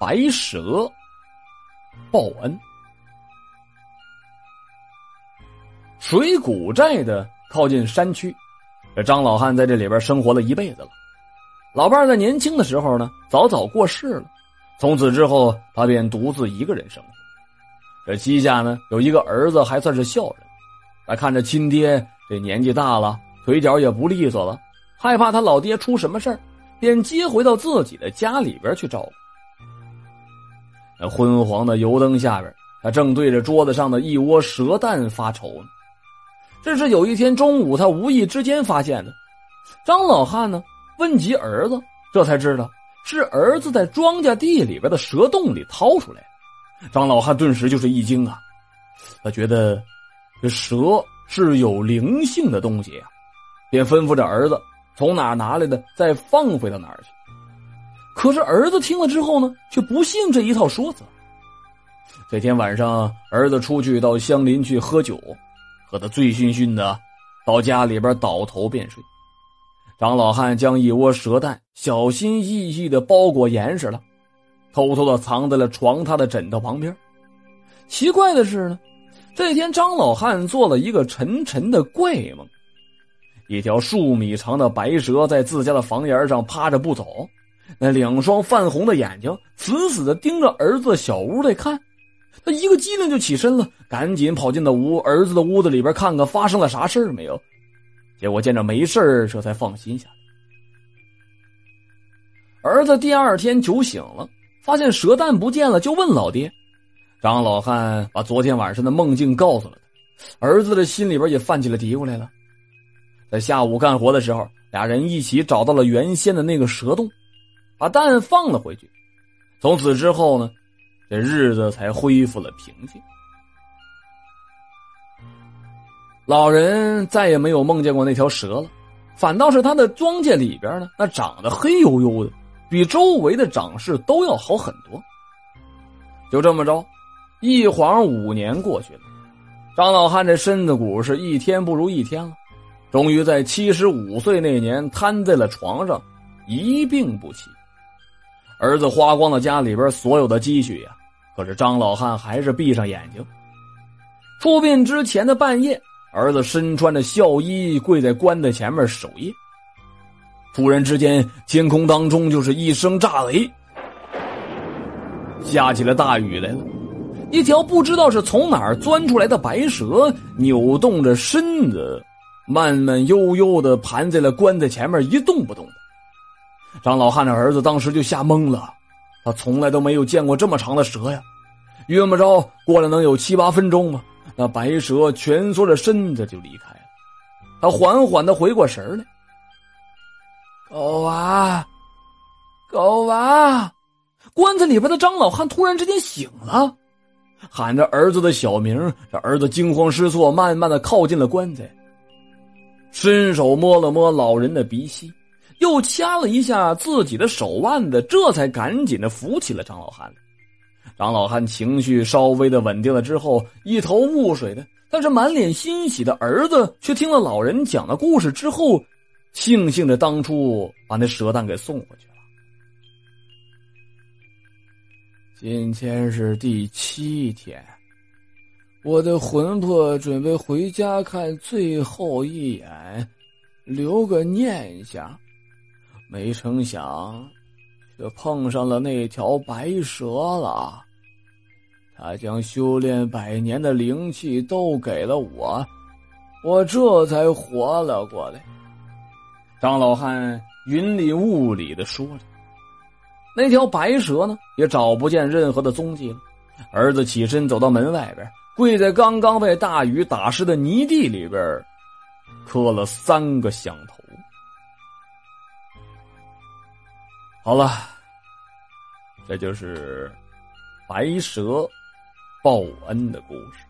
白蛇报恩。水谷寨的靠近山区，这张老汉在这里边生活了一辈子了。老伴在年轻的时候呢，早早过世了，从此之后，他便独自一个人生活。这膝下呢，有一个儿子，还算是孝人。他看着亲爹这年纪大了，腿脚也不利索了，害怕他老爹出什么事，便接回到自己的家里边去照顾。那昏黄的油灯下边，他正对着桌子上的一窝蛇蛋发愁呢。这是有一天中午，他无意之间发现的。张老汉呢，问及儿子，这才知道是儿子在庄稼地里边的蛇洞里掏出来的。张老汉顿时就是一惊啊，他觉得这蛇是有灵性的东西啊，便吩咐着儿子从哪拿来的再放回到哪儿去。可是儿子听了之后呢，却不信这一套说辞。这天晚上，儿子出去到乡邻去喝酒。喝得醉醺醺的，到家里边倒头便睡。张老汉将一窝蛇蛋小心翼翼的包裹严实了，偷偷的藏在了床榻的枕头旁边。奇怪的是呢，这天张老汉做了一个沉沉的怪梦，一条数米长的白蛇在自家的房檐上趴着不走，那两双泛红的眼睛死死的盯着儿子小屋在看。他一个机灵就起身了，赶紧跑进了屋儿子的屋子里边看看发生了啥事儿没有。结果见着没事儿，这才放心下来。儿子第二天酒醒了，发现蛇蛋不见了，就问老爹。张老汉把昨天晚上的梦境告诉了他，儿子的心里边也泛起了嘀咕来了。在下午干活的时候，俩人一起找到了原先的那个蛇洞，把蛋放了回去。从此之后呢？这日子才恢复了平静。老人再也没有梦见过那条蛇了，反倒是他的庄稼里边呢，那长得黑黝黝的，比周围的长势都要好很多。就这么着，一晃五年过去了，张老汉这身子骨是一天不如一天了，终于在七十五岁那年瘫在了床上，一病不起。儿子花光了家里边所有的积蓄呀。可是张老汉还是闭上眼睛。出殡之前的半夜，儿子身穿着孝衣，跪在棺材前面守夜。突然之间，天空当中就是一声炸雷，下起了大雨来了。一条不知道是从哪儿钻出来的白蛇，扭动着身子，慢慢悠悠的盘在了棺材前面，一动不动的。张老汉的儿子当时就吓懵了，他从来都没有见过这么长的蛇呀。约么着过了能有七八分钟吧，那白蛇蜷缩着身子就离开了。他缓缓的回过神来，狗娃，狗娃，棺材里边的张老汉突然之间醒了，喊着儿子的小名。这儿子惊慌失措，慢慢的靠近了棺材，伸手摸了摸老人的鼻息，又掐了一下自己的手腕子，这才赶紧的扶起了张老汉。张老汉情绪稍微的稳定了之后，一头雾水的，但是满脸欣喜的儿子却听了老人讲的故事之后，庆幸着当初把那蛇蛋给送回去了。今天是第七天，我的魂魄准备回家看最后一眼，留个念想，没成想，却碰上了那条白蛇了。他将修炼百年的灵气都给了我，我这才活了过来。张老汉云里雾里的说着，那条白蛇呢，也找不见任何的踪迹了。儿子起身走到门外边，跪在刚刚被大雨打湿的泥地里边，磕了三个响头。好了，这就是白蛇。报恩的故事。